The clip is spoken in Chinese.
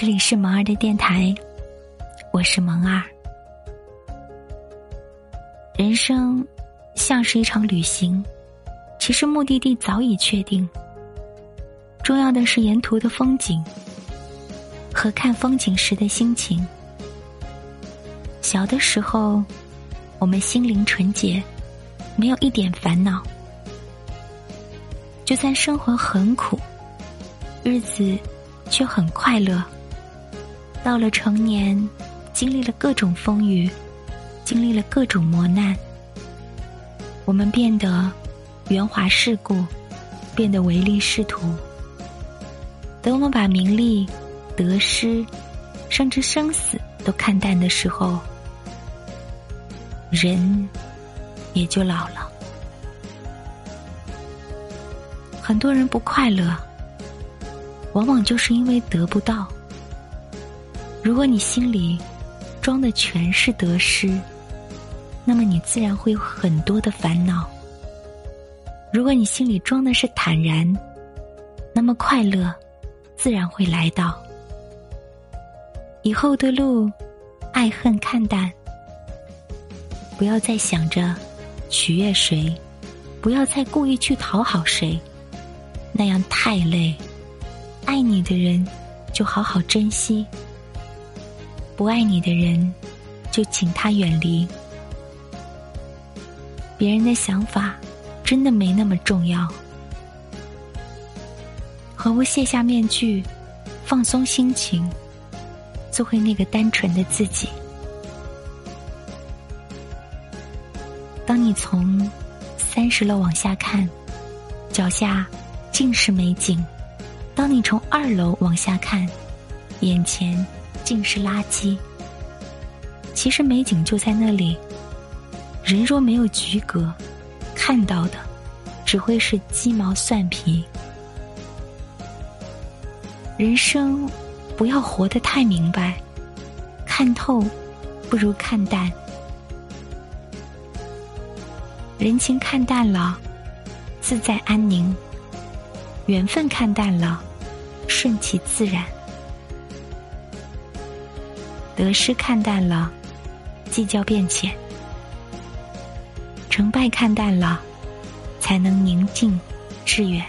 这里是萌儿的电台，我是萌儿。人生像是一场旅行，其实目的地早已确定，重要的是沿途的风景和看风景时的心情。小的时候，我们心灵纯洁，没有一点烦恼，就算生活很苦，日子却很快乐。到了成年，经历了各种风雨，经历了各种磨难，我们变得圆滑世故，变得唯利是图。等我们把名利、得失，甚至生死都看淡的时候，人也就老了。很多人不快乐，往往就是因为得不到。如果你心里装的全是得失，那么你自然会有很多的烦恼；如果你心里装的是坦然，那么快乐自然会来到。以后的路，爱恨看淡，不要再想着取悦谁，不要再故意去讨好谁，那样太累。爱你的人，就好好珍惜。不爱你的人，就请他远离。别人的想法，真的没那么重要。何不卸下面具，放松心情，做回那个单纯的自己？当你从三十楼往下看，脚下尽是美景；当你从二楼往下看，眼前。尽是垃圾。其实美景就在那里。人若没有局格，看到的只会是鸡毛蒜皮。人生不要活得太明白，看透不如看淡。人情看淡了，自在安宁；缘分看淡了，顺其自然。得失看淡了，计较变浅；成败看淡了，才能宁静致远。